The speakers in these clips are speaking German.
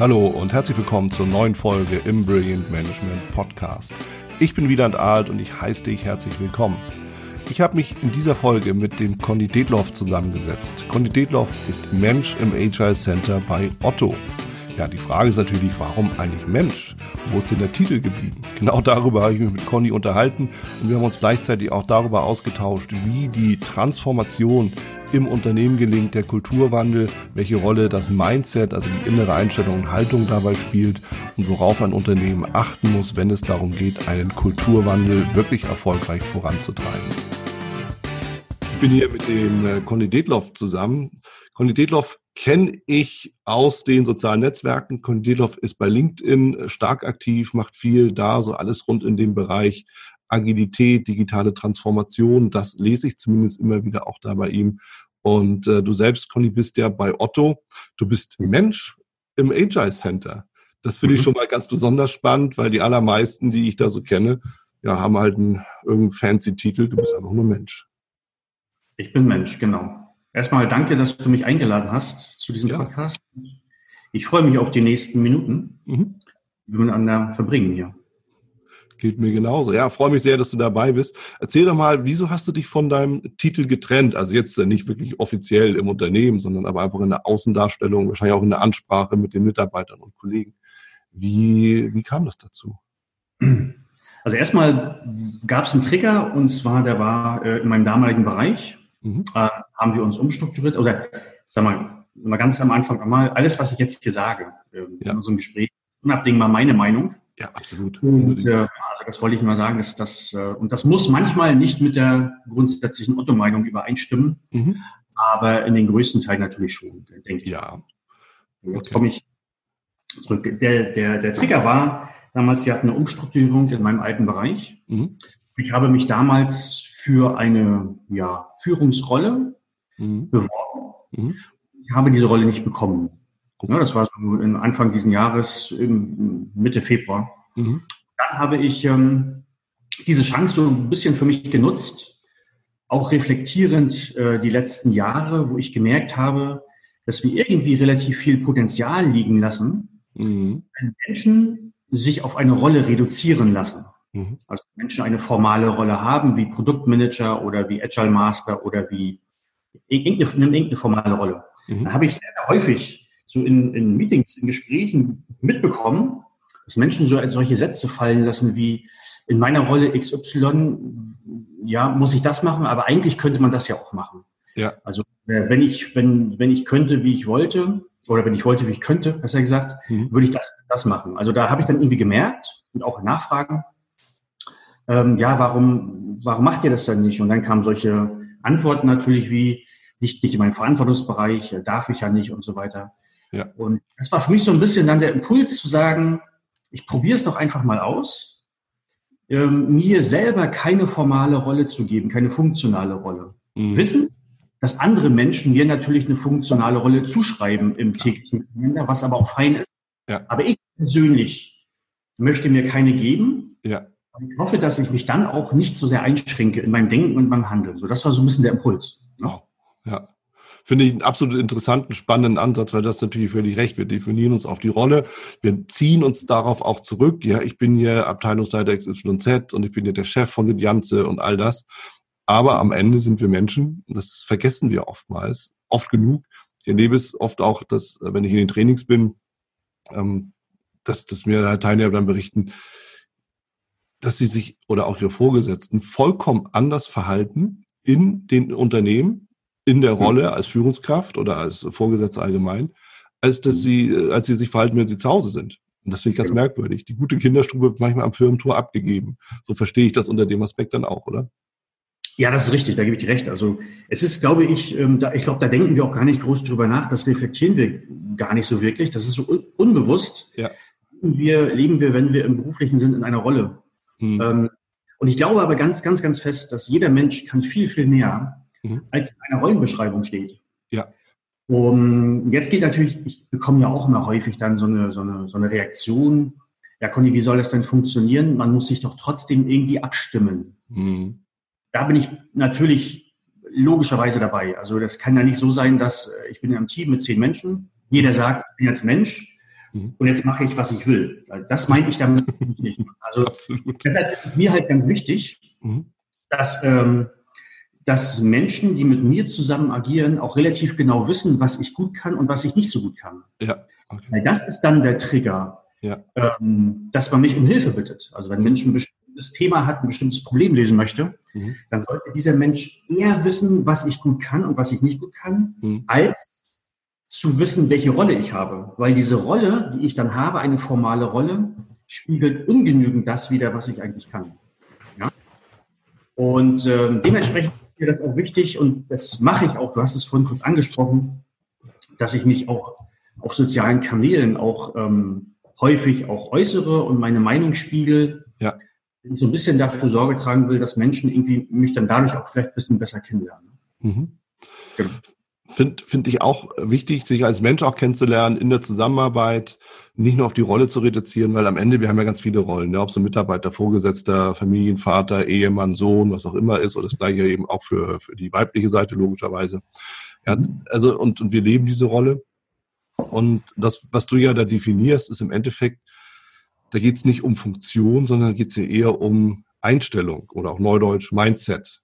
Hallo und herzlich willkommen zur neuen Folge im Brilliant Management Podcast. Ich bin Wieland Alt und ich heiße dich herzlich willkommen. Ich habe mich in dieser Folge mit dem Conny Detloff zusammengesetzt. Conny Detloff ist Mensch im Agile Center bei Otto. Ja, die Frage ist natürlich, warum eigentlich Mensch? Wo ist denn der Titel geblieben? Genau darüber habe ich mich mit Conny unterhalten und wir haben uns gleichzeitig auch darüber ausgetauscht, wie die Transformation im Unternehmen gelingt, der Kulturwandel, welche Rolle das Mindset, also die innere Einstellung und Haltung dabei spielt und worauf ein Unternehmen achten muss, wenn es darum geht, einen Kulturwandel wirklich erfolgreich voranzutreiben. Ich bin hier mit dem äh, Conny Detloff zusammen. Conny Detloff kenne ich aus den sozialen Netzwerken. Conny Detloff ist bei LinkedIn stark aktiv, macht viel da, so alles rund in dem Bereich Agilität, digitale Transformation. Das lese ich zumindest immer wieder auch da bei ihm. Und äh, du selbst, Conny, bist ja bei Otto. Du bist Mensch im Agile Center. Das finde ich mhm. schon mal ganz besonders spannend, weil die allermeisten, die ich da so kenne, ja, haben halt einen irgendeinen fancy Titel. Du bist einfach nur Mensch. Ich bin Mensch, genau. Erstmal danke, dass du mich eingeladen hast zu diesem ja. Podcast. Ich freue mich auf die nächsten Minuten, mhm. die wir miteinander verbringen hier. Gilt mir genauso. Ja, freue mich sehr, dass du dabei bist. Erzähl doch mal, wieso hast du dich von deinem Titel getrennt? Also jetzt nicht wirklich offiziell im Unternehmen, sondern aber einfach in der Außendarstellung, wahrscheinlich auch in der Ansprache mit den Mitarbeitern und Kollegen. Wie, wie kam das dazu? Also erstmal gab es einen Trigger und zwar, der war äh, in meinem damaligen Bereich. Mhm. Äh, haben wir uns umstrukturiert oder sag mal, mal ganz am Anfang einmal, alles, was ich jetzt hier sage äh, ja. in unserem Gespräch, unabdingbar meine Meinung. Ja, absolut. Und, äh, das wollte ich mal sagen, dass das, äh, und das muss manchmal nicht mit der grundsätzlichen Otto-Meinung übereinstimmen, mhm. aber in den größten Teilen natürlich schon, denke ich. Ja. Jetzt okay. komme ich zurück. Der, der, der Trigger war, damals, wir hatten eine Umstrukturierung in meinem alten Bereich. Mhm. Ich habe mich damals für eine ja, Führungsrolle mhm. beworben. Mhm. Ich habe diese Rolle nicht bekommen. Ja, das war so Anfang dieses Jahres, Mitte Februar. Mhm. Dann habe ich ähm, diese Chance so ein bisschen für mich genutzt, auch reflektierend äh, die letzten Jahre, wo ich gemerkt habe, dass wir irgendwie relativ viel Potenzial liegen lassen, mhm. wenn Menschen sich auf eine Rolle reduzieren lassen. Mhm. Also Menschen eine formale Rolle haben, wie Produktmanager oder wie Agile Master oder wie irgendeine, irgendeine formale Rolle. Mhm. Dann habe ich sehr häufig so in, in Meetings, in Gesprächen mitbekommen, dass Menschen so solche Sätze fallen lassen wie, in meiner Rolle XY, ja, muss ich das machen, aber eigentlich könnte man das ja auch machen. Ja. Also äh, wenn ich, wenn, wenn ich könnte, wie ich wollte, oder wenn ich wollte, wie ich könnte, besser gesagt, mhm. würde ich das, das machen. Also da habe ich dann irgendwie gemerkt und auch Nachfragen, ähm, ja, warum, warum macht ihr das dann nicht? Und dann kamen solche Antworten natürlich wie, nicht, nicht in meinem Verantwortungsbereich, äh, darf ich ja nicht und so weiter. Ja. Und das war für mich so ein bisschen dann der Impuls zu sagen, ich probiere es doch einfach mal aus, ähm, mir selber keine formale Rolle zu geben, keine funktionale Rolle. Mhm. Wissen, dass andere Menschen mir natürlich eine funktionale Rolle zuschreiben im täglichen Kalender, was aber auch fein ist. Ja. Aber ich persönlich möchte mir keine geben. Ja. Ich hoffe, dass ich mich dann auch nicht so sehr einschränke in meinem Denken und meinem Handeln. So, das war so ein bisschen der Impuls. Oh, ja finde ich einen absolut interessanten, spannenden Ansatz, weil das natürlich völlig recht. Wir definieren uns auf die Rolle. Wir ziehen uns darauf auch zurück. Ja, ich bin hier Abteilungsleiter XYZ und ich bin hier der Chef von den Janze und all das. Aber am Ende sind wir Menschen. Das vergessen wir oftmals, oft genug. Ich erlebe es oft auch, dass, wenn ich in den Trainings bin, ähm, dass, dass mir Teilnehmer dann berichten, dass sie sich oder auch ihre Vorgesetzten vollkommen anders verhalten in den Unternehmen, in der Rolle als Führungskraft oder als Vorgesetzte allgemein, als dass mhm. sie, äh, als sie sich verhalten, wenn sie zu Hause sind. Und das finde ich ganz genau. merkwürdig. Die gute Kinderstube wird manchmal am Firmentor abgegeben. So verstehe ich das unter dem Aspekt dann auch, oder? Ja, das ist richtig, da gebe ich dir recht. Also es ist, glaube ich, ähm, da, ich glaube, da denken wir auch gar nicht groß drüber nach, das reflektieren wir gar nicht so wirklich. Das ist so un unbewusst. Ja. Wir leben wir, wenn wir im Beruflichen sind, in einer Rolle. Hm. Ähm, und ich glaube aber ganz, ganz, ganz fest, dass jeder Mensch kann viel, viel näher mhm. als in einer Rollenbeschreibung steht. Ja. Um, jetzt geht natürlich, ich bekomme ja auch immer häufig dann so eine, so eine, so eine Reaktion. Ja, Conny, wie soll das denn funktionieren? Man muss sich doch trotzdem irgendwie abstimmen. Mhm. Da bin ich natürlich logischerweise dabei. Also das kann ja nicht so sein, dass äh, ich bin im Team mit zehn Menschen. Jeder sagt, ich bin jetzt Mensch mhm. und jetzt mache ich, was ich will. Das meine ich damit nicht. Also Absolut. deshalb ist es mir halt ganz wichtig, mhm. dass, ähm, dass Menschen, die mit mir zusammen agieren, auch relativ genau wissen, was ich gut kann und was ich nicht so gut kann. Ja. Okay. Weil das ist dann der Trigger, ja. ähm, dass man mich um Hilfe bittet. Also wenn Menschen ein bestimmtes Thema hat, ein bestimmtes Problem lösen möchte, mhm. dann sollte dieser Mensch eher wissen, was ich gut kann und was ich nicht gut kann, mhm. als zu wissen, welche Rolle ich habe. Weil diese Rolle, die ich dann habe, eine formale Rolle, spiegelt ungenügend das wieder, was ich eigentlich kann. Ja? Und ähm, dementsprechend mir das auch wichtig und das mache ich auch, du hast es vorhin kurz angesprochen, dass ich mich auch auf sozialen Kanälen auch ähm, häufig auch äußere und meine Meinung spiegel. Ja. So ein bisschen dafür Sorge tragen will, dass Menschen irgendwie mich dann dadurch auch vielleicht ein bisschen besser kennenlernen. Mhm. Genau finde find ich auch wichtig, sich als Mensch auch kennenzulernen in der Zusammenarbeit, nicht nur auf die Rolle zu reduzieren, weil am Ende, wir haben ja ganz viele Rollen, ne? ob so Mitarbeiter, Vorgesetzter, Familienvater, Ehemann, Sohn, was auch immer ist, oder das gleiche eben auch für, für die weibliche Seite logischerweise. Ja, also, und, und wir leben diese Rolle. Und das, was du ja da definierst, ist im Endeffekt, da geht es nicht um Funktion, sondern geht es ja eher um Einstellung oder auch Neudeutsch Mindset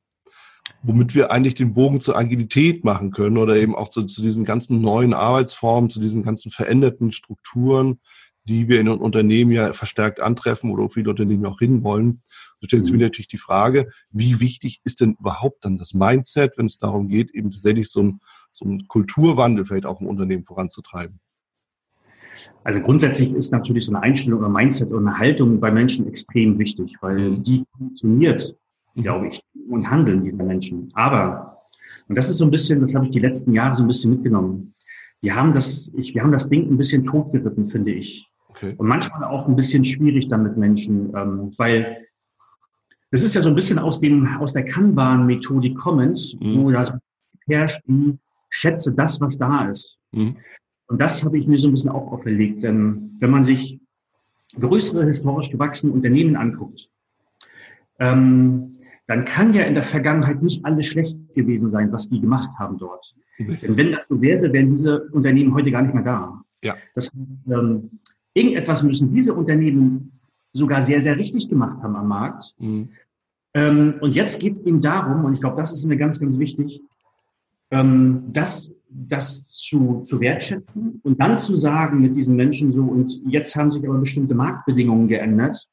womit wir eigentlich den Bogen zur Agilität machen können oder eben auch zu, zu, diesen ganzen neuen Arbeitsformen, zu diesen ganzen veränderten Strukturen, die wir in den Unternehmen ja verstärkt antreffen oder viele Unternehmen auch hinwollen. Da stellt sich mir natürlich die Frage, wie wichtig ist denn überhaupt dann das Mindset, wenn es darum geht, eben tatsächlich so ein, so ein Kulturwandel vielleicht auch im Unternehmen voranzutreiben? Also grundsätzlich ist natürlich so eine Einstellung oder Mindset oder eine Haltung bei Menschen extrem wichtig, weil mhm. die funktioniert glaube ich, und Handeln dieser Menschen. Aber, und das ist so ein bisschen, das habe ich die letzten Jahre so ein bisschen mitgenommen. Wir haben das, ich, wir haben das Ding ein bisschen totgeritten, finde ich. Okay. Und manchmal auch ein bisschen schwierig dann mit Menschen, ähm, weil das ist ja so ein bisschen aus dem, aus der Kanban-Methodik kommend, mhm. wo das herrscht, schätze das, was da ist. Mhm. Und das habe ich mir so ein bisschen auch auferlegt. Denn wenn man sich größere historisch gewachsene Unternehmen anguckt, ähm, dann kann ja in der Vergangenheit nicht alles schlecht gewesen sein, was die gemacht haben dort. Mhm. Denn wenn das so wäre, wären diese Unternehmen heute gar nicht mehr da. Ja. Das, ähm, irgendetwas müssen diese Unternehmen sogar sehr, sehr richtig gemacht haben am Markt. Mhm. Ähm, und jetzt geht es eben darum, und ich glaube, das ist mir ganz, ganz wichtig, ähm, das, das zu, zu wertschätzen und dann zu sagen mit diesen Menschen so, und jetzt haben sich aber bestimmte Marktbedingungen geändert.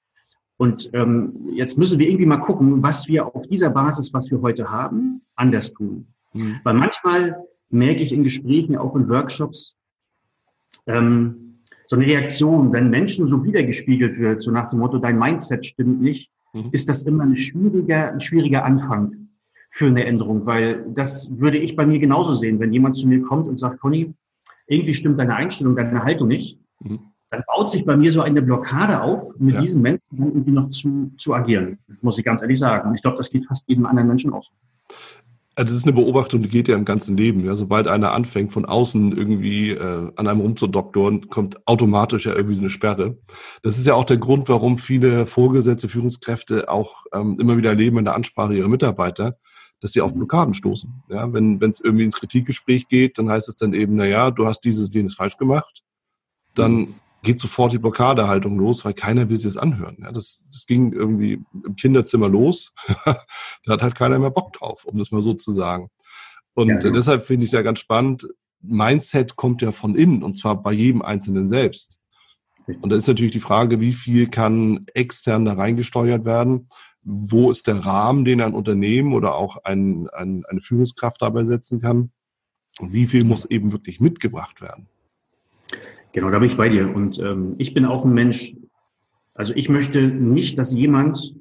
Und ähm, jetzt müssen wir irgendwie mal gucken, was wir auf dieser Basis, was wir heute haben, anders tun. Mhm. Weil manchmal merke ich in Gesprächen, auch in Workshops, ähm, so eine Reaktion, wenn Menschen so wiedergespiegelt wird, so nach dem Motto, dein Mindset stimmt nicht, mhm. ist das immer ein schwieriger, ein schwieriger Anfang für eine Änderung, weil das würde ich bei mir genauso sehen, wenn jemand zu mir kommt und sagt, Conny, irgendwie stimmt deine Einstellung, deine Haltung nicht. Mhm dann baut sich bei mir so eine Blockade auf, mit ja. diesen Menschen irgendwie noch zu, zu agieren, muss ich ganz ehrlich sagen. Und ich glaube, das geht fast jedem anderen Menschen auch so. Also das ist eine Beobachtung, die geht ja im ganzen Leben. Ja, sobald einer anfängt, von außen irgendwie äh, an einem rumzudoktoren, kommt automatisch ja irgendwie so eine Sperre. Das ist ja auch der Grund, warum viele Vorgesetzte, Führungskräfte auch ähm, immer wieder erleben in der Ansprache ihrer Mitarbeiter, dass sie auf Blockaden stoßen. Ja, wenn es irgendwie ins Kritikgespräch geht, dann heißt es dann eben, na ja, du hast dieses, jenes falsch gemacht. Dann geht sofort die Blockadehaltung los, weil keiner will sich das anhören. Ja, das, das ging irgendwie im Kinderzimmer los. da hat halt keiner mehr Bock drauf, um das mal so zu sagen. Und ja, ja. deshalb finde ich es ja ganz spannend. Mindset kommt ja von innen und zwar bei jedem Einzelnen selbst. Und da ist natürlich die Frage, wie viel kann extern da reingesteuert werden? Wo ist der Rahmen, den ein Unternehmen oder auch ein, ein, eine Führungskraft dabei setzen kann? Und wie viel muss eben wirklich mitgebracht werden? Genau, da bin ich bei dir. Und ähm, ich bin auch ein Mensch, also ich möchte nicht, dass jemand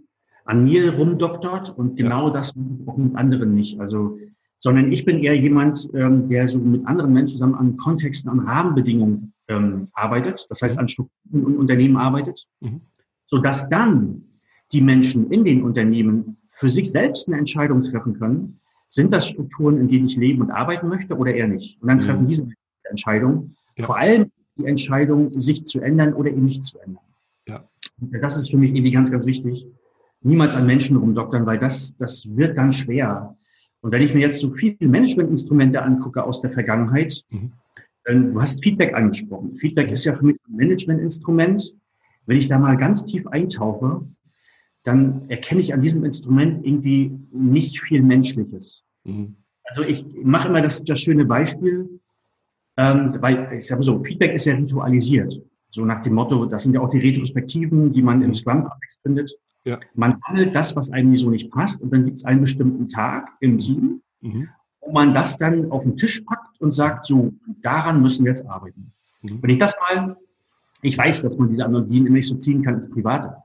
an mir rumdoktort und genau ja. das auch mit anderen nicht. Also, sondern ich bin eher jemand, ähm, der so mit anderen Menschen zusammen an Kontexten, an Rahmenbedingungen ähm, arbeitet, das heißt mhm. an Strukturen und Unternehmen arbeitet, mhm. sodass dann die Menschen in den Unternehmen für sich selbst eine Entscheidung treffen können, sind das Strukturen, in denen ich leben und arbeiten möchte oder eher nicht. Und dann treffen mhm. diese Entscheidung. Ja. Vor allem die Entscheidung, sich zu ändern oder ihn nicht zu ändern. Ja. Das ist für mich irgendwie ganz, ganz wichtig. Niemals an Menschen rumdoktern, weil das, das wird ganz schwer. Und wenn ich mir jetzt so viele Managementinstrumente angucke aus der Vergangenheit, mhm. Du hast Feedback angesprochen. Feedback ist ja für mich ein Managementinstrument. Wenn ich da mal ganz tief eintauche, dann erkenne ich an diesem Instrument irgendwie nicht viel Menschliches. Mhm. Also ich mache immer das, das schöne Beispiel, ähm, weil ich sage so, Feedback ist ja ritualisiert. So nach dem Motto, das sind ja auch die Retrospektiven, die man im Scrum-Kontext findet. Ja. Man sammelt das, was einem so nicht passt, und dann gibt es einen bestimmten Tag im Team, mhm. wo man das dann auf den Tisch packt und sagt, so, daran müssen wir jetzt arbeiten. Mhm. Wenn ich das mal, ich weiß, dass man diese Analogien immer nicht so ziehen kann ins Private.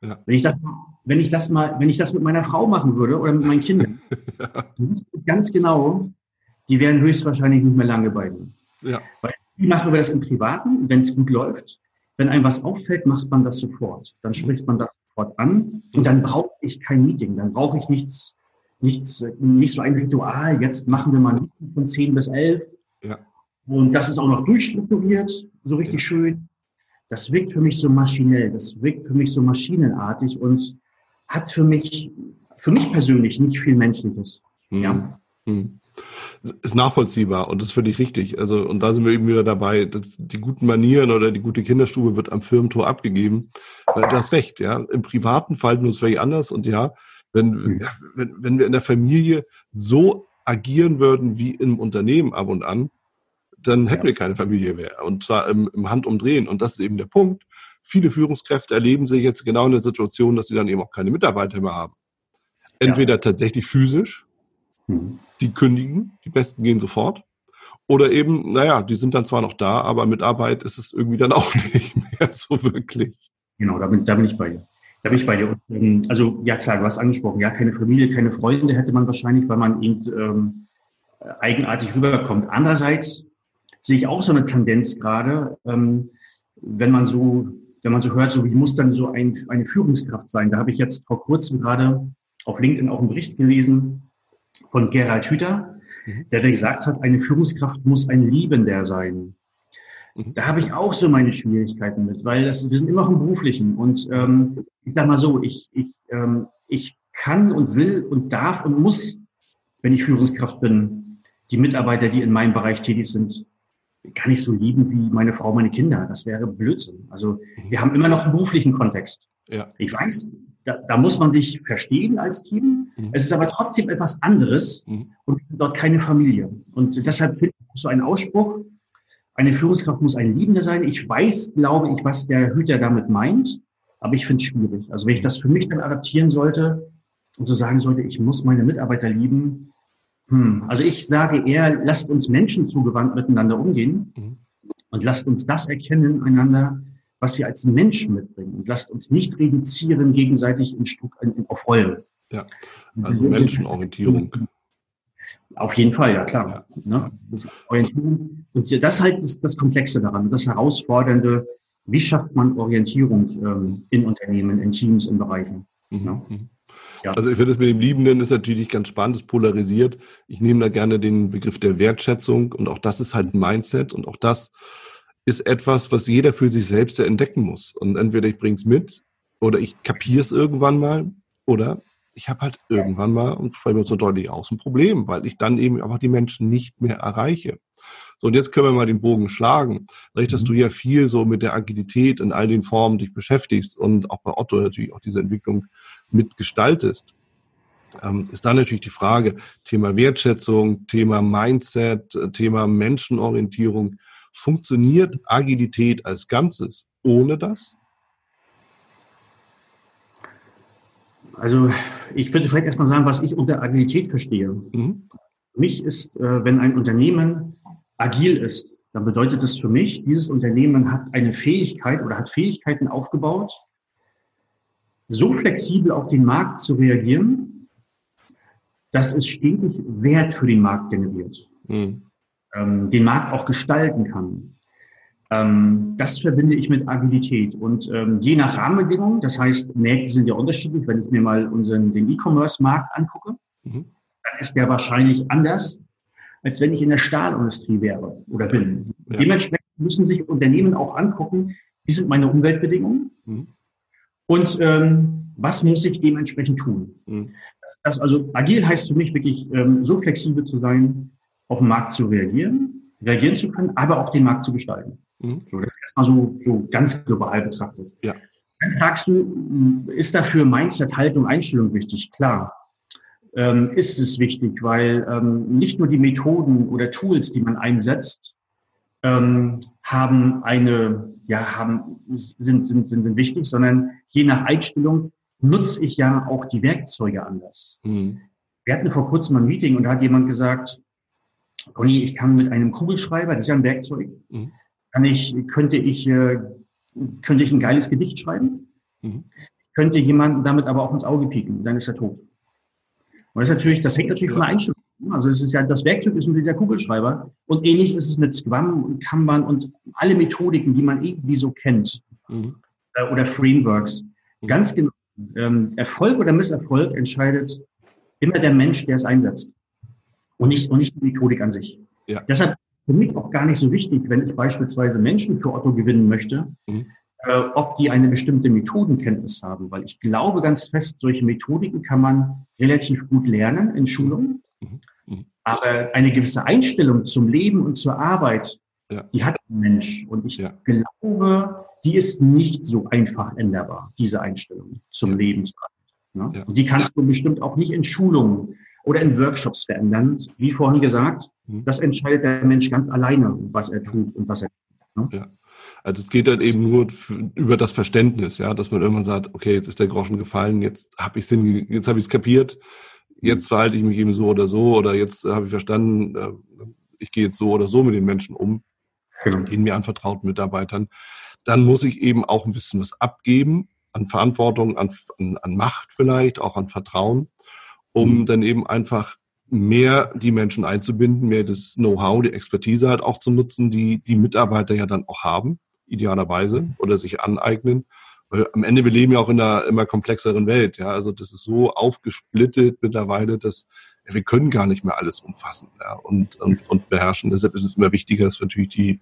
Ja. Wenn ich das, wenn ich das mal, wenn ich das mit meiner Frau machen würde oder mit meinen Kindern, ja. ganz genau, die wären höchstwahrscheinlich nicht mehr lange bei mir. Ja. Weil wie machen wir das im Privaten, wenn es gut läuft? Wenn einem was auffällt, macht man das sofort. Dann spricht man das sofort an und dann brauche ich kein Meeting. Dann brauche ich nichts, nichts, nicht so ein Ritual. Jetzt machen wir mal ein Meeting von 10 bis 11. Ja. Und das ist auch noch durchstrukturiert, so richtig ja. schön. Das wirkt für mich so maschinell, das wirkt für mich so maschinenartig und hat für mich, für mich persönlich nicht viel Menschliches. Mhm. Ja. Mhm ist nachvollziehbar und das ist völlig richtig. Also, und da sind wir eben wieder dabei, dass die guten Manieren oder die gute Kinderstube wird am Firmentor abgegeben. Du hast recht, ja. Im Privaten fallen wir uns völlig anders und ja, wenn, mhm. wenn, wenn wir in der Familie so agieren würden wie im Unternehmen ab und an, dann hätten ja. wir keine Familie mehr. Und zwar im, im Handumdrehen. Und das ist eben der Punkt. Viele Führungskräfte erleben sich jetzt genau in der Situation, dass sie dann eben auch keine Mitarbeiter mehr haben. Entweder ja. tatsächlich physisch, mhm die kündigen, die Besten gehen sofort. Oder eben, naja, die sind dann zwar noch da, aber mit Arbeit ist es irgendwie dann auch nicht mehr so wirklich. Genau, da bin, da bin ich bei dir. Da bin ich bei dir. Ähm, also, ja klar, du hast angesprochen, ja, keine Familie, keine Freunde hätte man wahrscheinlich, weil man eben ähm, eigenartig rüberkommt. Andererseits sehe ich auch so eine Tendenz gerade, ähm, wenn man so, wenn man so hört, so wie muss dann so ein, eine Führungskraft sein. Da habe ich jetzt vor kurzem gerade auf LinkedIn auch einen Bericht gelesen, von Gerald Hüther, mhm. der gesagt hat, eine Führungskraft muss ein Liebender sein. Mhm. Da habe ich auch so meine Schwierigkeiten mit, weil das, wir sind immer noch im Beruflichen. Und ähm, ich sage mal so, ich, ich, ähm, ich kann und will und darf und muss, wenn ich Führungskraft bin, die Mitarbeiter, die in meinem Bereich tätig sind, kann ich so lieben wie meine Frau, meine Kinder. Das wäre Blödsinn. Also mhm. wir haben immer noch einen beruflichen Kontext. Ja. Ich weiß, da, da muss man sich verstehen als Team. Mhm. Es ist aber trotzdem etwas anderes mhm. und dort keine Familie. Und deshalb finde ich so einen Ausspruch, eine Führungskraft muss ein Liebender sein. Ich weiß, glaube ich, was der Hüter damit meint, aber ich finde es schwierig. Also wenn ich das für mich dann adaptieren sollte und so sagen sollte, ich muss meine Mitarbeiter lieben, hm. also ich sage eher, lasst uns Menschen zugewandt miteinander umgehen mhm. und lasst uns das erkennen einander, was wir als Menschen mitbringen. Und lasst uns nicht reduzieren gegenseitig in, in, auf Rollen. Ja, also Menschenorientierung. Auf jeden Fall, ja klar. Ja. Ne? Orientierung. Und das halt ist das Komplexe daran, das Herausfordernde. Wie schafft man Orientierung ähm, in Unternehmen, in Teams, in Bereichen? Mhm. Ne? Mhm. Ja. Also ich finde es mit dem Liebenden ist natürlich ganz spannend, ist polarisiert. Ich nehme da gerne den Begriff der Wertschätzung und auch das ist halt ein Mindset und auch das ist etwas, was jeder für sich selbst entdecken muss. Und entweder ich bringe es mit oder ich kapiere es irgendwann mal oder ich habe halt irgendwann mal, und sprechen wir uns so deutlich aus, ein Problem, weil ich dann eben einfach die Menschen nicht mehr erreiche. So, und jetzt können wir mal den Bogen schlagen. Dadurch, dass mhm. du ja viel so mit der Agilität in all den Formen dich beschäftigst und auch bei Otto natürlich auch diese Entwicklung mitgestaltest, ähm, ist dann natürlich die Frage, Thema Wertschätzung, Thema Mindset, Thema Menschenorientierung. Funktioniert Agilität als Ganzes ohne das? Also ich würde vielleicht erstmal sagen, was ich unter Agilität verstehe. Mhm. Für mich ist, äh, wenn ein Unternehmen agil ist, dann bedeutet es für mich, dieses Unternehmen hat eine Fähigkeit oder hat Fähigkeiten aufgebaut, so flexibel auf den Markt zu reagieren, dass es stetig Wert für den Markt generiert. Mhm ähm, den Markt auch gestalten kann. Ähm, das verbinde ich mit Agilität. Und ähm, je nach Rahmenbedingungen, das heißt, Märkte sind ja unterschiedlich. Wenn ich mir mal unseren, den E-Commerce-Markt angucke, mhm. dann ist der wahrscheinlich anders, als wenn ich in der Stahlindustrie wäre oder bin. Ja. Dementsprechend müssen sich Unternehmen auch angucken, wie sind meine Umweltbedingungen mhm. und ähm, was muss ich dementsprechend tun. Mhm. Das, das, also agil heißt für mich wirklich, ähm, so flexibel zu sein, auf den Markt zu reagieren, reagieren zu können, aber auch den Markt zu gestalten. Mhm. So, das ist erstmal so, so ganz global betrachtet. Ja. Dann fragst du, ist dafür Mindset, Haltung, Einstellung wichtig? Klar. Ähm, ist es wichtig, weil ähm, nicht nur die Methoden oder Tools, die man einsetzt, ähm, haben eine, ja, haben, sind, sind, sind, sind wichtig, sondern je nach Einstellung nutze ich ja auch die Werkzeuge anders. Mhm. Wir hatten vor kurzem ein Meeting und da hat jemand gesagt, Conny, ich kann mit einem Kugelschreiber, das ist ja ein Werkzeug, mhm. kann ich, könnte ich, äh, könnte ich ein geiles Gedicht schreiben, mhm. könnte jemanden damit aber auch ins Auge pieken, dann ist er tot. Und das ist natürlich, das hängt natürlich von der Einstellung. Also es ist ja, das Werkzeug ist nur dieser Kugelschreiber. Und ähnlich ist es mit Scrum und Kanban und alle Methodiken, die man irgendwie so kennt. Mhm. Äh, oder Frameworks. Mhm. Ganz genau. Ähm, Erfolg oder Misserfolg entscheidet immer der Mensch, der es einsetzt. Und nicht, und nicht die Methodik an sich. Ja. Deshalb für mich auch gar nicht so wichtig, wenn ich beispielsweise Menschen für Otto gewinnen möchte, mhm äh, ob die eine bestimmte Methodenkenntnis haben, weil ich glaube ganz fest, solche Methodiken kann man relativ gut lernen in Schulungen. Mhm. Mhm. Aber eine gewisse Einstellung zum Leben und zur Arbeit, ja. die hat ein Mensch. Und ich ja. glaube, die ist nicht so einfach änderbar, diese Einstellung zum. Leben. Ne? Und die kannst du bestimmt auch nicht in Schulungen oder in Workshops verändern. Wie vorhin gesagt, mhm. das entscheidet der Mensch ganz alleine, was er tut und was er tut. Ne? Also es geht dann eben nur über das Verständnis, ja, dass man irgendwann sagt, okay, jetzt ist der Groschen gefallen, jetzt habe ich jetzt habe ich es kapiert, jetzt verhalte ich mich eben so oder so oder jetzt habe ich verstanden, äh, ich gehe jetzt so oder so mit den Menschen um, genau. den mir anvertrauten Mitarbeitern. Dann muss ich eben auch ein bisschen was abgeben an Verantwortung, an, an, an Macht vielleicht, auch an Vertrauen, um mhm. dann eben einfach mehr die Menschen einzubinden, mehr das Know-how, die Expertise halt auch zu nutzen, die die Mitarbeiter ja dann auch haben idealerweise, oder sich aneignen. Weil am Ende, wir leben ja auch in einer immer komplexeren Welt. Ja, also das ist so aufgesplittet mittlerweile, dass wir können gar nicht mehr alles umfassen ja, und, und, und beherrschen. Deshalb ist es immer wichtiger, dass wir natürlich die,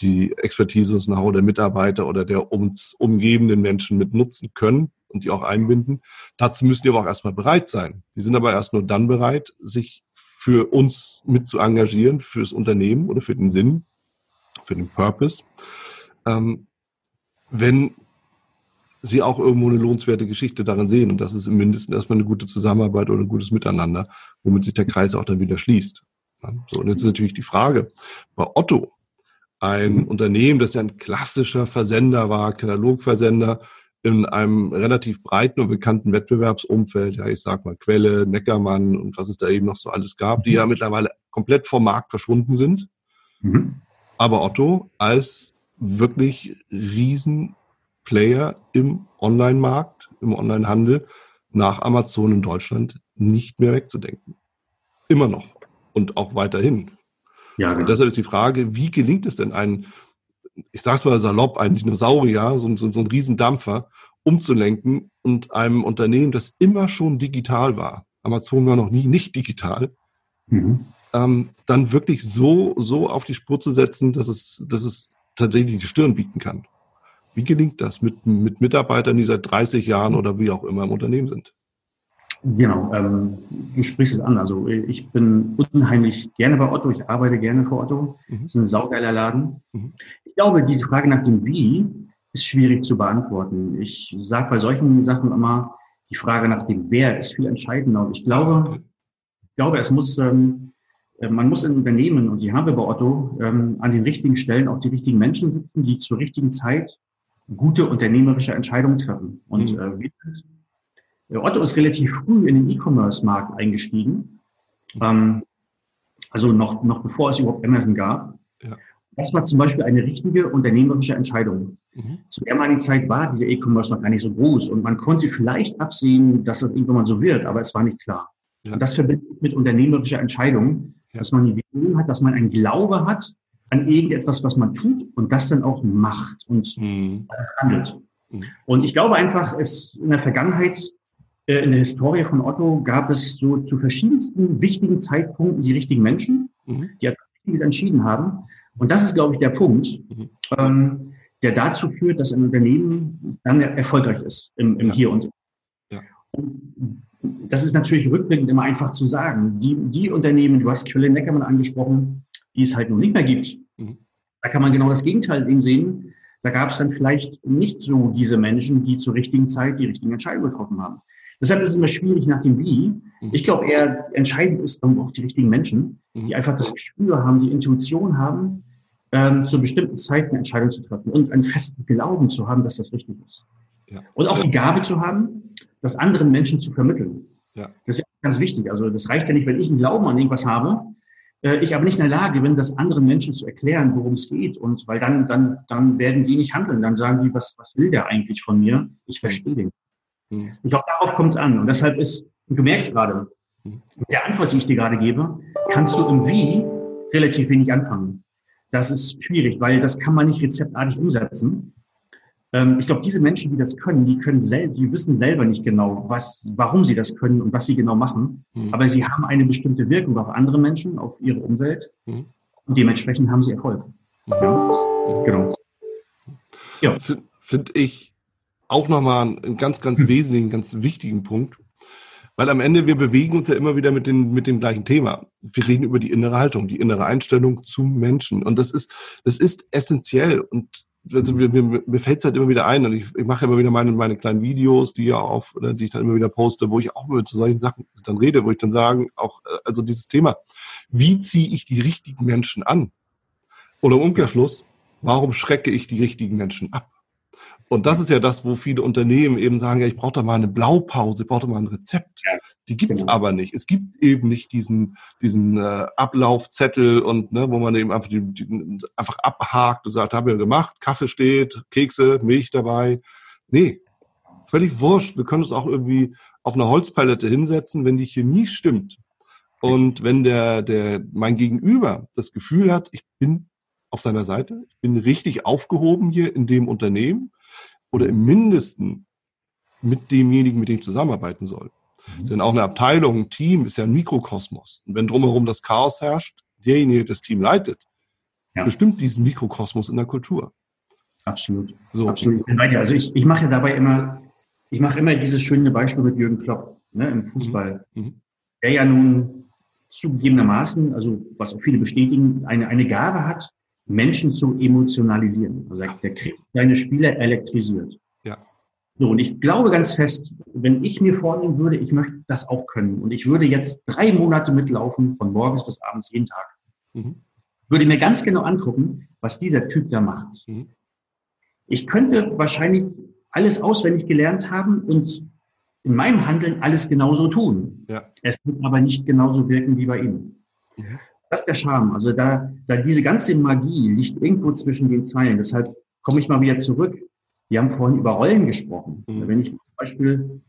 die Expertise und das Know-how der Mitarbeiter oder der uns umgebenden Menschen mit nutzen können und die auch einbinden. Dazu müssen die aber auch erstmal bereit sein. Die sind aber erst nur dann bereit, sich für uns mit zu engagieren, fürs Unternehmen oder für den Sinn, für den Purpose ähm, wenn sie auch irgendwo eine lohnenswerte Geschichte darin sehen. Und das ist im Mindesten erstmal eine gute Zusammenarbeit oder ein gutes Miteinander, womit sich der Kreis auch dann wieder schließt. So, und jetzt ist natürlich die Frage, bei Otto, ein mhm. Unternehmen, das ja ein klassischer Versender war, Katalogversender, in einem relativ breiten und bekannten Wettbewerbsumfeld, ja, ich sag mal Quelle, Neckermann und was es da eben noch so alles gab, die ja mhm. mittlerweile komplett vom Markt verschwunden sind. Mhm. Aber Otto als wirklich Riesenplayer im Online-Markt, im Online-Handel nach Amazon in Deutschland nicht mehr wegzudenken. Immer noch und auch weiterhin. Ja, genau. Und deshalb ist die Frage, wie gelingt es denn einen, ich sag's mal salopp, einen Dinosaurier, so, so, so einen Riesendampfer, umzulenken und einem Unternehmen, das immer schon digital war, Amazon war noch nie nicht digital, mhm. ähm, dann wirklich so, so auf die Spur zu setzen, dass es, dass es tatsächlich die Stirn bieten kann. Wie gelingt das mit, mit Mitarbeitern, die seit 30 Jahren oder wie auch immer im Unternehmen sind? Genau, ähm, du sprichst es an. Also ich bin unheimlich gerne bei Otto, ich arbeite gerne für Otto. Mhm. Das ist ein saugeiler Laden. Mhm. Ich glaube, diese Frage nach dem Wie ist schwierig zu beantworten. Ich sage bei solchen Sachen immer, die Frage nach dem Wer ist viel entscheidender. Und ich glaube, ich glaube, es muss ähm, äh, man muss in Unternehmen, und die haben wir bei Otto, ähm, an den richtigen Stellen auch die richtigen Menschen sitzen, die zur richtigen Zeit gute unternehmerische Entscheidungen treffen. Und mhm. äh, äh, Otto ist relativ früh in den E-Commerce-Markt eingestiegen, ähm, also noch, noch bevor es überhaupt Amazon gab. Ja. Das war zum Beispiel eine richtige unternehmerische Entscheidung. Mhm. Zu damaligen Zeit war dieser E-Commerce noch gar nicht so groß und man konnte vielleicht absehen, dass das irgendwann mal so wird, aber es war nicht klar. Ja. Und das verbindet mit unternehmerischer Entscheidung dass man die Vision hat, dass man einen Glaube hat an irgendetwas, was man tut und das dann auch macht und mhm. handelt. Mhm. Und ich glaube einfach, es in der Vergangenheit, in der Historie von Otto gab es so zu verschiedensten wichtigen Zeitpunkten die richtigen Menschen, mhm. die etwas Wichtiges entschieden haben. Und das ist, glaube ich, der Punkt, mhm. ähm, der dazu führt, dass ein Unternehmen dann erfolgreich ist im, im ja. Hier und ja. Und das ist natürlich rückblickend immer einfach zu sagen. Die, die Unternehmen, du hast Quelle Neckermann angesprochen, die es halt nun nicht mehr gibt, mhm. da kann man genau das Gegenteil sehen. Da gab es dann vielleicht nicht so diese Menschen, die zur richtigen Zeit die richtigen Entscheidungen getroffen haben. Deshalb ist es immer schwierig nach dem Wie. Mhm. Ich glaube eher entscheidend ist auch die richtigen Menschen, die mhm. einfach das Gespür haben, die Intuition haben, ähm, zu bestimmten Zeiten Entscheidungen zu treffen und einen festen Glauben zu haben, dass das richtig ist. Ja. Und auch die Gabe zu haben, das anderen Menschen zu vermitteln. Ja. Das ist ganz wichtig. Also das reicht ja nicht, wenn ich einen Glauben an irgendwas habe, äh, ich aber nicht in der Lage bin, das anderen Menschen zu erklären, worum es geht. Und weil dann, dann, dann werden die nicht handeln. Dann sagen die, was, was will der eigentlich von mir? Ich verstehe den. Mhm. Ich glaube, darauf kommt es an. Und deshalb ist, du merkst gerade, mhm. mit der Antwort, die ich dir gerade gebe, kannst du im Wie relativ wenig anfangen. Das ist schwierig, weil das kann man nicht rezeptartig umsetzen. Ähm, ich glaube, diese Menschen, die das können, die können selber, die wissen selber nicht genau, was, warum sie das können und was sie genau machen. Mhm. Aber sie haben eine bestimmte Wirkung auf andere Menschen, auf ihre Umwelt. Mhm. Und dementsprechend haben sie Erfolg. Mhm. Ja, genau. Ja. Finde ich auch nochmal einen ganz, ganz hm. wesentlichen, ganz wichtigen Punkt. Weil am Ende, wir bewegen uns ja immer wieder mit, den, mit dem gleichen Thema. Wir reden über die innere Haltung, die innere Einstellung zum Menschen. Und das ist, das ist essentiell. Und also mir, mir, mir fällt es halt immer wieder ein. Und ich, ich mache immer wieder meine, meine kleinen Videos, die ja auf, die ich dann immer wieder poste, wo ich auch mit solchen Sachen dann rede, wo ich dann sagen, auch, äh, also dieses Thema, wie ziehe ich die richtigen Menschen an? Oder im Umkehrschluss, warum schrecke ich die richtigen Menschen ab? Und das ist ja das, wo viele Unternehmen eben sagen, ja, ich brauche da mal eine Blaupause, ich brauche da mal ein Rezept. Ja, die gibt's genau. aber nicht. Es gibt eben nicht diesen, diesen äh, Ablaufzettel und ne, wo man eben einfach, die, die, einfach abhakt und sagt, habe ja gemacht, Kaffee steht, Kekse, Milch dabei. Nee, völlig wurscht. Wir können uns auch irgendwie auf einer Holzpalette hinsetzen, wenn die Chemie stimmt. Und wenn der, der, mein Gegenüber das Gefühl hat, ich bin auf seiner Seite, ich bin richtig aufgehoben hier in dem Unternehmen, oder im Mindesten mit demjenigen, mit dem ich zusammenarbeiten soll. Mhm. Denn auch eine Abteilung, ein Team ist ja ein Mikrokosmos. Und wenn drumherum das Chaos herrscht, derjenige, der das Team leitet, ja. bestimmt diesen Mikrokosmos in der Kultur. Absolut. So. Absolut. Also ich, ich mache dabei immer, ich mache immer dieses schöne Beispiel mit Jürgen Klopp ne, im Fußball, mhm. mhm. der ja nun zugegebenermaßen, also was auch viele bestätigen, eine, eine Gabe hat, Menschen zu emotionalisieren. Also der kriegt seine Spieler elektrisiert. Ja. So, und ich glaube ganz fest, wenn ich mir vornehmen würde, ich möchte das auch können und ich würde jetzt drei Monate mitlaufen, von morgens bis abends jeden Tag, mhm. würde mir ganz genau angucken, was dieser Typ da macht. Mhm. Ich könnte wahrscheinlich alles auswendig gelernt haben und in meinem Handeln alles genauso tun. Ja. Es wird aber nicht genauso wirken wie bei ihm. Mhm. Das ist der Charme. Also da, da diese ganze Magie liegt irgendwo zwischen den Zeilen. Deshalb komme ich mal wieder zurück. Wir haben vorhin über Rollen gesprochen. Mhm. Wenn ich zum Beispiel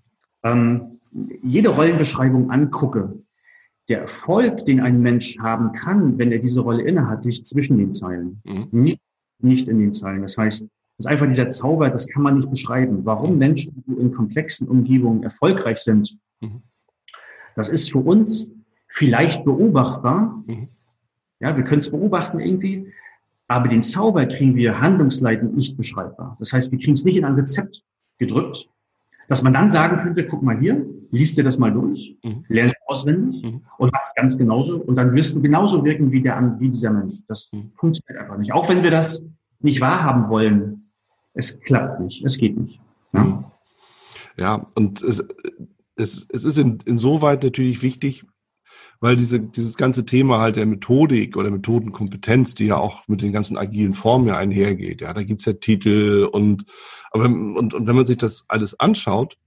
ähm, jede Rollenbeschreibung angucke, der Erfolg, den ein Mensch haben kann, wenn er diese Rolle innehat, liegt zwischen den Zeilen, mhm. nicht, nicht in den Zeilen. Das heißt, das ist einfach dieser Zauber, das kann man nicht beschreiben. Warum mhm. Menschen in komplexen Umgebungen erfolgreich sind, mhm. das ist für uns vielleicht beobachtbar. Mhm. Ja, wir können es beobachten irgendwie, aber den Zauber kriegen wir handlungsleitend nicht beschreibbar. Das heißt, wir kriegen es nicht in ein Rezept gedrückt, dass man dann sagen könnte, guck mal hier, liest dir das mal durch, mhm. lernst auswendig mhm. und machst ganz genauso und dann wirst du genauso wirken wie, der, wie dieser Mensch. Das mhm. funktioniert einfach nicht. Auch wenn wir das nicht wahrhaben wollen, es klappt nicht, es geht nicht. Ja, mhm. ja und es, es, es ist in, insoweit natürlich wichtig, weil diese, dieses ganze Thema halt der Methodik oder Methodenkompetenz, die ja auch mit den ganzen agilen Formen ja einhergeht, ja, da gibt's ja Titel und, aber, und, und wenn man sich das alles anschaut,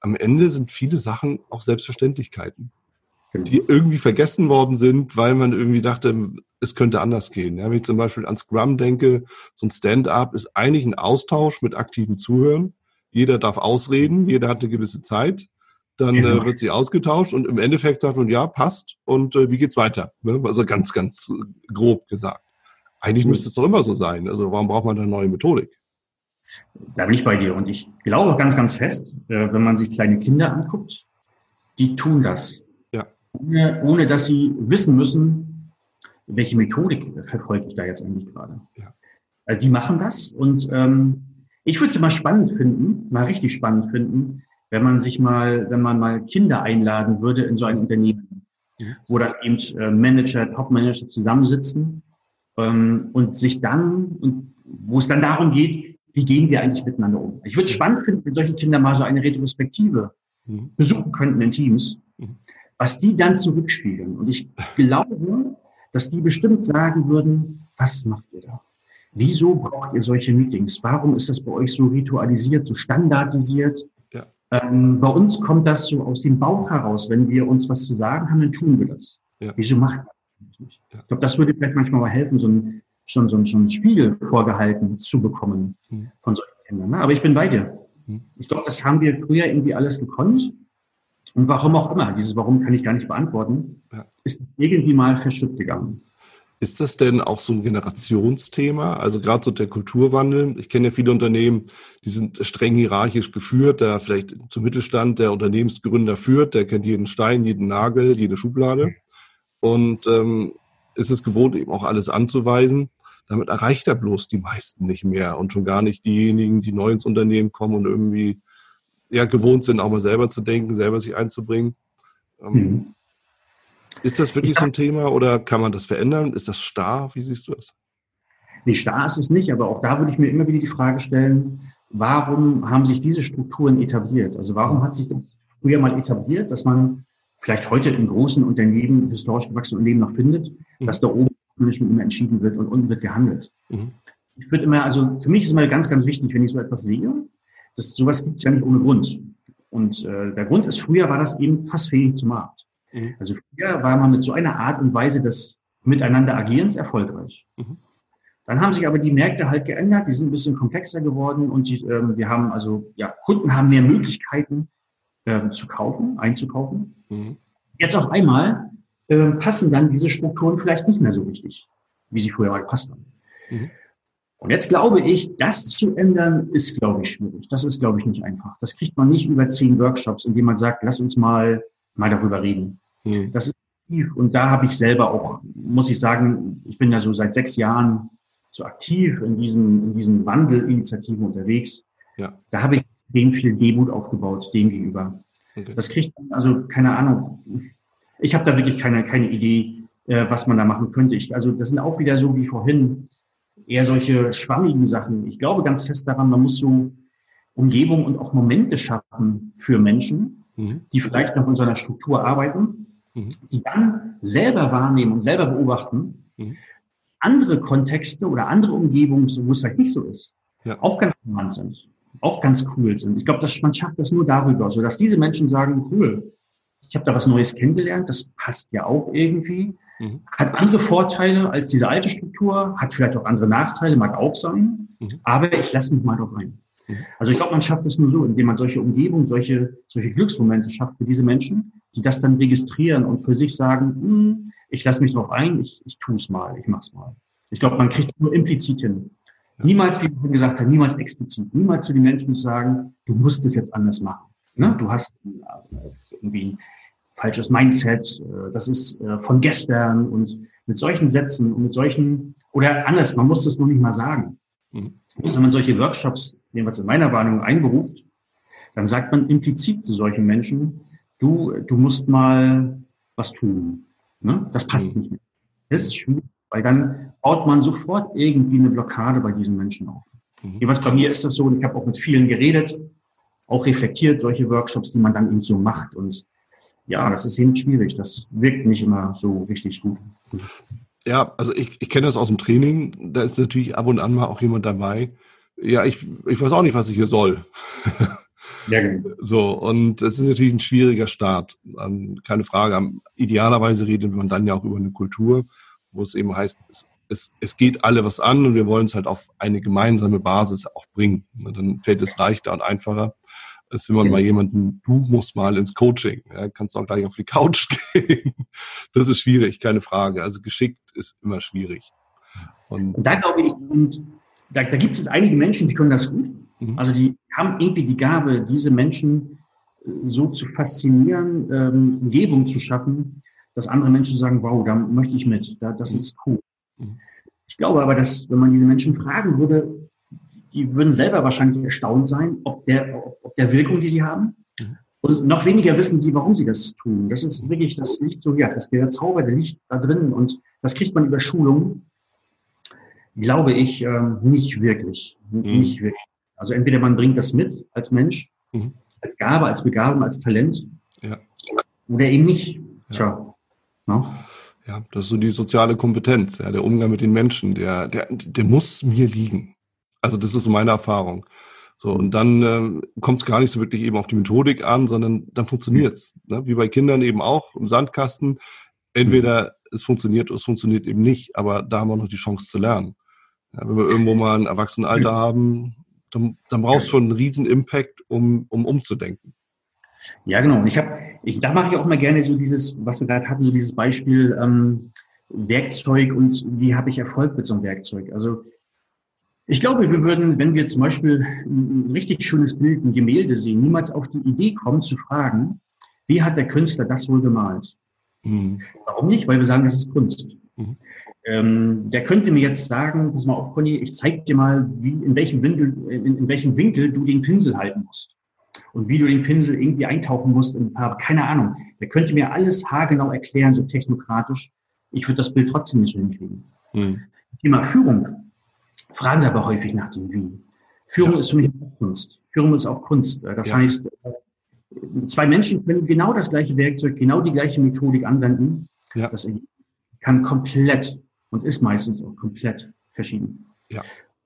am Ende sind viele Sachen auch Selbstverständlichkeiten, genau. die irgendwie vergessen worden sind, weil man irgendwie dachte, es könnte anders gehen. Ja, wenn ich zum Beispiel an Scrum denke, so ein Stand-up ist eigentlich ein Austausch mit aktivem Zuhören. Jeder darf ausreden, jeder hat eine gewisse Zeit dann genau. äh, wird sie ausgetauscht und im Endeffekt sagt man, ja, passt und äh, wie geht's weiter? Ne? Also ganz, ganz grob gesagt. Eigentlich so. müsste es doch immer so sein. Also warum braucht man da neue Methodik? Da bin ich bei dir. Und ich glaube ganz, ganz fest, äh, wenn man sich kleine Kinder anguckt, die tun das. Ja. Ohne, ohne dass sie wissen müssen, welche Methodik verfolge ich da jetzt eigentlich gerade. Ja. Also die machen das und ähm, ich würde es immer spannend finden, mal richtig spannend finden, wenn man sich mal, wenn man mal Kinder einladen würde in so ein Unternehmen. wo dann eben äh, Manager, Top-Manager zusammensitzen ähm, und sich dann, und wo es dann darum geht, wie gehen wir eigentlich miteinander um. Ich würde es spannend finden, wenn solche Kinder mal so eine Retrospektive mhm. besuchen könnten in Teams, mhm. was die dann zurückspiegeln. Und ich glaube, dass die bestimmt sagen würden, was macht ihr da? Wieso braucht ihr solche Meetings? Warum ist das bei euch so ritualisiert, so standardisiert? Ja. Ähm, bei uns kommt das so aus dem Bauch heraus. Wenn wir uns was zu sagen haben, dann tun wir das. Ja. Wieso macht ihr das nicht? Ja. Ich glaube, das würde vielleicht manchmal mal helfen, so ein, schon so ein, so ein Spiegel vorgehalten zu bekommen mhm. von solchen Kindern. Ne? Aber ich bin bei dir. Mhm. Ich glaube, das haben wir früher irgendwie alles gekonnt. Und warum auch immer, dieses Warum kann ich gar nicht beantworten, ist irgendwie mal verschütt gegangen. Ist das denn auch so ein Generationsthema? Also gerade so der Kulturwandel. Ich kenne ja viele Unternehmen, die sind streng hierarchisch geführt, da vielleicht zum Mittelstand der Unternehmensgründer führt, der kennt jeden Stein, jeden Nagel, jede Schublade. Und ähm, ist es gewohnt, eben auch alles anzuweisen. Damit erreicht er bloß die meisten nicht mehr und schon gar nicht diejenigen, die neu ins Unternehmen kommen und irgendwie ja gewohnt sind, auch mal selber zu denken, selber sich einzubringen. Ähm, mhm. Ist das wirklich so ein Thema oder kann man das verändern? Ist das starr? Wie siehst du das? Nee, starr ist es nicht, aber auch da würde ich mir immer wieder die Frage stellen, warum haben sich diese Strukturen etabliert? Also warum hat sich das früher mal etabliert, dass man vielleicht heute in großen Unternehmen, historisch gewachsenen Unternehmen noch findet, mhm. dass da oben schon immer entschieden wird und unten wird gehandelt. Mhm. Ich würde immer, also für mich ist immer ganz, ganz wichtig, wenn ich so etwas sehe, dass sowas gibt es ja nicht ohne Grund. Und äh, der Grund ist, früher war das eben passfähig zum Markt. Mhm. Also früher war man mit so einer Art und Weise des Miteinander-Agierens erfolgreich. Mhm. Dann haben sich aber die Märkte halt geändert, die sind ein bisschen komplexer geworden und die, ähm, die haben also, ja, Kunden haben mehr Möglichkeiten äh, zu kaufen, einzukaufen. Mhm. Jetzt auf einmal äh, passen dann diese Strukturen vielleicht nicht mehr so richtig, wie sie früher mal gepasst haben. Mhm. Und jetzt glaube ich, das zu ändern, ist, glaube ich, schwierig. Das ist, glaube ich, nicht einfach. Das kriegt man nicht über zehn Workshops, indem man sagt, lass uns mal, mal darüber reden. Mhm. Das ist tief. Und da habe ich selber auch, muss ich sagen, ich bin ja so seit sechs Jahren so aktiv in diesen, in diesen Wandelinitiativen unterwegs. Ja. Da habe ich extrem viel Demut aufgebaut, dem gegenüber. Okay. Das kriegt, also keine Ahnung. Ich habe da wirklich keine, keine Idee, äh, was man da machen könnte. Ich, also das sind auch wieder so wie vorhin eher solche schwammigen Sachen. Ich glaube ganz fest daran, man muss so Umgebung und auch Momente schaffen für Menschen, mhm. die vielleicht noch in so einer Struktur arbeiten, mhm. die dann selber wahrnehmen und selber beobachten, mhm. andere Kontexte oder andere Umgebungen, wo es halt nicht so ist, ja. auch ganz spannend sind, auch ganz cool sind. Ich glaube, man schafft das nur darüber, so dass diese Menschen sagen, cool, ich habe da was Neues kennengelernt, das passt ja auch irgendwie, mhm. hat andere Vorteile als diese alte Struktur, hat vielleicht auch andere Nachteile, mag auch sein, mhm. aber ich lasse mich mal drauf ein. Mhm. Also ich glaube, man schafft das nur so, indem man solche Umgebungen, solche, solche Glücksmomente schafft für diese Menschen, die das dann registrieren und für sich sagen, hm, ich lasse mich drauf ein, ich, ich tue es mal, ich mache es mal. Ich glaube, man kriegt es nur implizit hin. Niemals, wie ich gesagt habe, niemals explizit. Niemals zu den Menschen zu sagen, du musst es jetzt anders machen. Ne? Du hast irgendwie ein falsches Mindset, äh, das ist äh, von gestern und mit solchen Sätzen und mit solchen, oder anders, man muss das nur nicht mal sagen. Mhm. Wenn man solche Workshops, jedenfalls in meiner Warnung, einberuft, dann sagt man implizit zu solchen Menschen, du, du musst mal was tun. Ne? Das passt mhm. nicht mehr. Das ist schwierig, weil dann baut man sofort irgendwie eine Blockade bei diesen Menschen auf. Mhm. Jedenfalls bei mir ist das so, und ich habe auch mit vielen geredet, auch reflektiert, solche Workshops, die man dann eben so macht. Und ja, das ist eben schwierig. Das wirkt nicht immer so richtig gut. Ja, also ich, ich kenne das aus dem Training. Da ist natürlich ab und an mal auch jemand dabei. Ja, ich, ich weiß auch nicht, was ich hier soll. Ja, genau. So, und es ist natürlich ein schwieriger Start. Keine Frage. Idealerweise redet man dann ja auch über eine Kultur, wo es eben heißt, es, es, es geht alle was an und wir wollen es halt auf eine gemeinsame Basis auch bringen. Dann fällt es leichter und einfacher als wenn man mal jemanden, du musst mal ins Coaching, ja, kannst auch gleich auf die Couch gehen. Das ist schwierig, keine Frage. Also geschickt ist immer schwierig. Und, und da glaube ich, und da, da, gibt es einige Menschen, die können das gut. Mhm. Also die haben irgendwie die Gabe, diese Menschen äh, so zu faszinieren, ähm, Umgebung zu schaffen, dass andere Menschen sagen, wow, da möchte ich mit, da, das mhm. ist cool. Mhm. Ich glaube aber, dass wenn man diese Menschen fragen würde, die würden selber wahrscheinlich erstaunt sein, ob der, ob der Wirkung, die sie haben. Mhm. Und noch weniger wissen sie, warum sie das tun. Das ist wirklich, das liegt so, ja, das, der Zauber, der liegt da drin und das kriegt man über Schulung, glaube ich, ähm, nicht wirklich. Mhm. Nicht wirklich. Also entweder man bringt das mit als Mensch, mhm. als Gabe, als Begabung, als Talent, ja. oder eben nicht. Tja. Ja. No? ja, das ist so die soziale Kompetenz, ja, der Umgang mit den Menschen, der, der, der muss mir liegen. Also das ist meine Erfahrung. So, und dann äh, kommt es gar nicht so wirklich eben auf die Methodik an, sondern dann funktioniert's. Ne? Wie bei Kindern eben auch im Sandkasten. Entweder es funktioniert oder es funktioniert eben nicht, aber da haben wir noch die Chance zu lernen. Ja, wenn wir irgendwo mal ein Erwachsenenalter haben, dann, dann brauchst du schon einen riesen Impact, um, um umzudenken. Ja, genau. Und ich habe, ich, da mache ich auch mal gerne so dieses, was wir gerade hatten, so dieses Beispiel ähm, Werkzeug und wie habe ich Erfolg mit so einem Werkzeug. Also ich glaube, wir würden, wenn wir zum Beispiel ein richtig schönes Bild, ein Gemälde sehen, niemals auf die Idee kommen zu fragen, wie hat der Künstler das wohl gemalt? Mhm. Warum nicht? Weil wir sagen, das ist Kunst. Mhm. Ähm, der könnte mir jetzt sagen, pass mal auf, Conny, ich zeige dir mal, wie, in, welchem Winkel, in, in, welchem Winkel du den Pinsel halten musst. Und wie du den Pinsel irgendwie eintauchen musst in Farbe. Keine Ahnung. Der könnte mir alles haargenau erklären, so technokratisch. Ich würde das Bild trotzdem nicht hinkriegen. Mhm. Thema Führung fragen aber häufig nach dem Wie. Führung ja. ist für mich auch Kunst. Führung ist auch Kunst. Das ja. heißt, zwei Menschen können genau das gleiche Werkzeug, genau die gleiche Methodik anwenden. Ja. Das kann komplett und ist meistens auch komplett verschieden. Ja.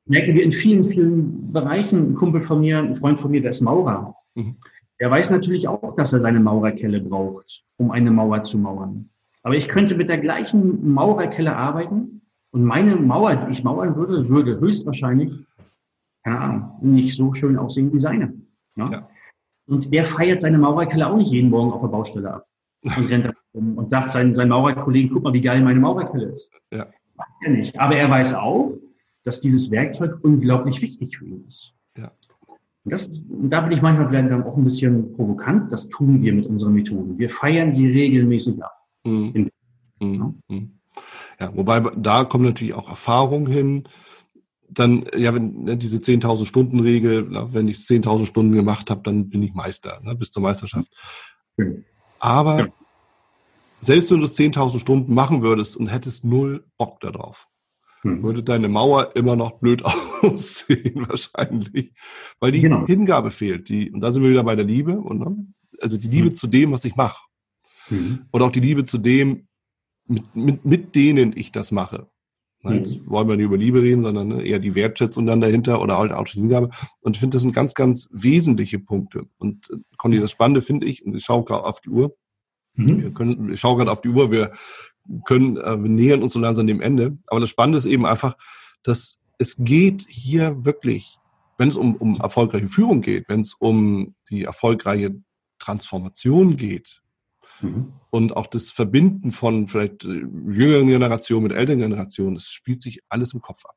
Merken wir in vielen, vielen Bereichen. Ein Kumpel von mir, ein Freund von mir, der ist Maurer. Mhm. Der weiß natürlich auch, dass er seine Maurerkelle braucht, um eine Mauer zu mauern. Aber ich könnte mit der gleichen Maurerkelle arbeiten und meine Mauer, die ich mauern würde, würde höchstwahrscheinlich, keine Ahnung, nicht so schön aussehen wie seine. Ja? Ja. Und der feiert seine Maurerkelle auch nicht jeden Morgen auf der Baustelle ab. Und rennt um und sagt seinen, seinen Maurerkollegen, guck mal, wie geil meine Maurerkelle ist. Ja. Macht er nicht. Aber er weiß auch, dass dieses Werkzeug unglaublich wichtig für ihn ist. Ja. Und, das, und da bin ich manchmal vielleicht dann auch ein bisschen provokant. Das tun wir mit unseren Methoden. Wir feiern sie regelmäßig ab. Mhm. In, ja? mhm. Ja, wobei da kommt natürlich auch Erfahrung hin. Dann, ja, wenn ne, diese 10.000 Stunden Regel, na, wenn ich 10.000 Stunden gemacht habe, dann bin ich Meister, ne, bis zur Meisterschaft. Aber ja. selbst wenn du 10.000 Stunden machen würdest und hättest null Bock darauf, hm. würde deine Mauer immer noch blöd aussehen wahrscheinlich, weil die genau. Hingabe fehlt. Die, und da sind wir wieder bei der Liebe. Und, ne, also die Liebe hm. zu dem, was ich mache. Hm. Und auch die Liebe zu dem, mit, mit, mit denen ich das mache. Mhm. Jetzt wollen wir nicht über Liebe reden, sondern ne, eher die Wertschätzung dann dahinter oder halt auch die Hingabe. Und ich finde, das sind ganz, ganz wesentliche Punkte. Und äh, Conny, das Spannende finde ich, und ich schaue gerade auf die Uhr, mhm. wir, können, wir schauen gerade auf die Uhr, wir können, äh, wir nähern uns so langsam dem Ende. Aber das Spannende ist eben einfach, dass es geht hier wirklich, wenn es um, um erfolgreiche Führung geht, wenn es um die erfolgreiche Transformation geht, Mhm. Und auch das Verbinden von vielleicht äh, jüngeren Generationen mit älteren Generationen, das spielt sich alles im Kopf ab.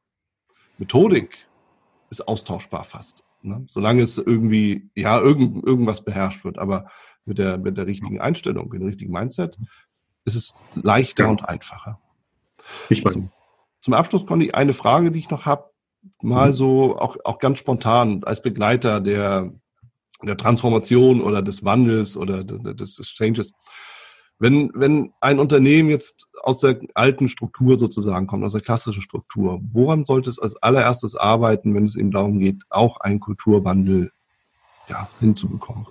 Methodik ist austauschbar fast. Ne? Solange es irgendwie, ja, irgend, irgendwas beherrscht wird, aber mit der, mit der richtigen Einstellung, dem richtigen Mindset, ist es leichter ja. und einfacher. Ich zum, zum Abschluss, Conny, eine Frage, die ich noch habe, mal mhm. so auch, auch ganz spontan als Begleiter der, der Transformation oder des Wandels oder des, des Changes. Wenn, wenn ein Unternehmen jetzt aus der alten Struktur sozusagen kommt, aus der klassischen Struktur, woran sollte es als allererstes arbeiten, wenn es eben darum geht, auch einen Kulturwandel ja, hinzubekommen?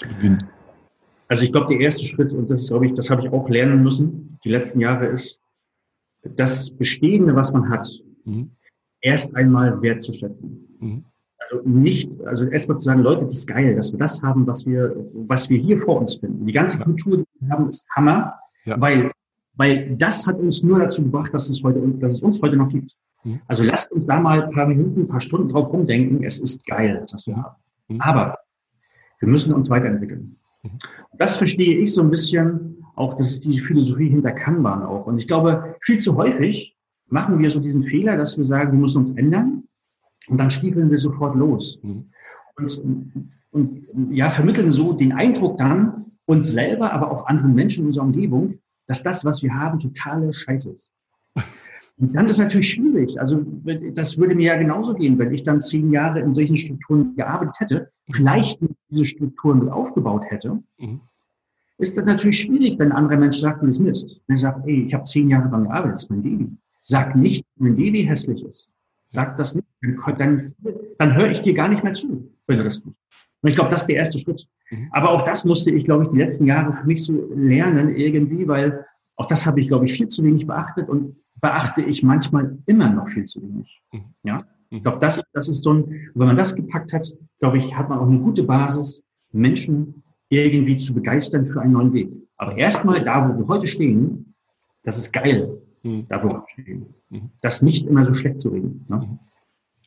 Beginnen. Also ich glaube, der erste Schritt, und das glaube ich, das habe ich auch lernen müssen, die letzten Jahre, ist, das Bestehende, was man hat, mhm. erst einmal wertzuschätzen. Mhm. Also nicht, also erstmal zu sagen, Leute, das ist geil, dass wir das haben, was wir, was wir hier vor uns finden. Die ganze Kultur, die wir haben, ist Hammer, ja. weil, weil das hat uns nur dazu gebracht, dass es heute, dass es uns heute noch gibt. Mhm. Also lasst uns da mal ein paar Minuten, ein paar Stunden drauf rumdenken. Es ist geil, was wir haben. Mhm. Aber wir müssen uns weiterentwickeln. Mhm. Das verstehe ich so ein bisschen auch, das ist die Philosophie hinter Kanban auch. Und ich glaube, viel zu häufig machen wir so diesen Fehler, dass wir sagen, wir müssen uns ändern und dann stiefeln wir sofort los. Mhm. Und, und ja, vermitteln so den Eindruck dann, uns selber, aber auch anderen Menschen in unserer Umgebung, dass das, was wir haben, totale Scheiße ist. Und dann ist natürlich schwierig. Also das würde mir ja genauso gehen, wenn ich dann zehn Jahre in solchen Strukturen gearbeitet hätte, vielleicht diese Strukturen mit aufgebaut hätte, mhm. ist das natürlich schwierig, wenn ein anderer Mensch sagt, du bist Mist. Wenn er sagt, ey, ich habe zehn Jahre lang gearbeitet, das ist mein Baby. Sag nicht, mein Baby hässlich ist. Sag das nicht. Dann, dann, dann höre ich dir gar nicht mehr zu, wenn du das tust. Und ich glaube, das ist der erste Schritt. Mhm. Aber auch das musste ich, glaube ich, die letzten Jahre für mich so lernen irgendwie, weil auch das habe ich, glaube ich, viel zu wenig beachtet und beachte ich manchmal immer noch viel zu wenig. Mhm. Ja, mhm. ich glaube, das, das ist so ein, wenn man das gepackt hat, glaube ich, hat man auch eine gute Basis, Menschen irgendwie zu begeistern für einen neuen Weg. Aber erstmal da, wo wir heute stehen, das ist geil, mhm. da wo wir stehen. Das nicht immer so schlecht zu reden. Ne?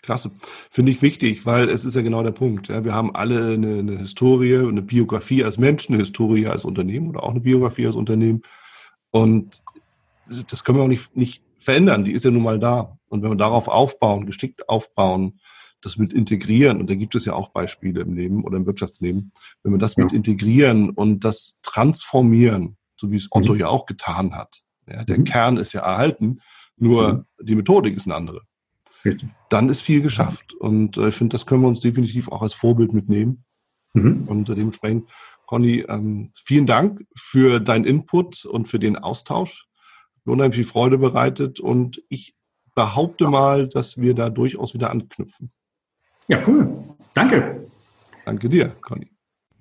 Klasse. Finde ich wichtig, weil es ist ja genau der Punkt. Ja, wir haben alle eine, eine Historie, eine Biografie als Menschen, eine Historie als Unternehmen oder auch eine Biografie als Unternehmen. Und das können wir auch nicht, nicht verändern. Die ist ja nun mal da. Und wenn wir darauf aufbauen, geschickt aufbauen, das mit integrieren, und da gibt es ja auch Beispiele im Leben oder im Wirtschaftsleben, wenn wir das ja. mit integrieren und das transformieren, so wie es Otto mhm. ja auch getan hat. Ja, der mhm. Kern ist ja erhalten, nur mhm. die Methodik ist eine andere. Richtig. Dann ist viel geschafft. Und äh, ich finde, das können wir uns definitiv auch als Vorbild mitnehmen. Mhm. Und äh, dementsprechend, Conny, ähm, vielen Dank für deinen Input und für den Austausch. Unheimlich viel Freude bereitet und ich behaupte mal, dass wir da durchaus wieder anknüpfen. Ja, cool. Danke. Danke dir, Conny.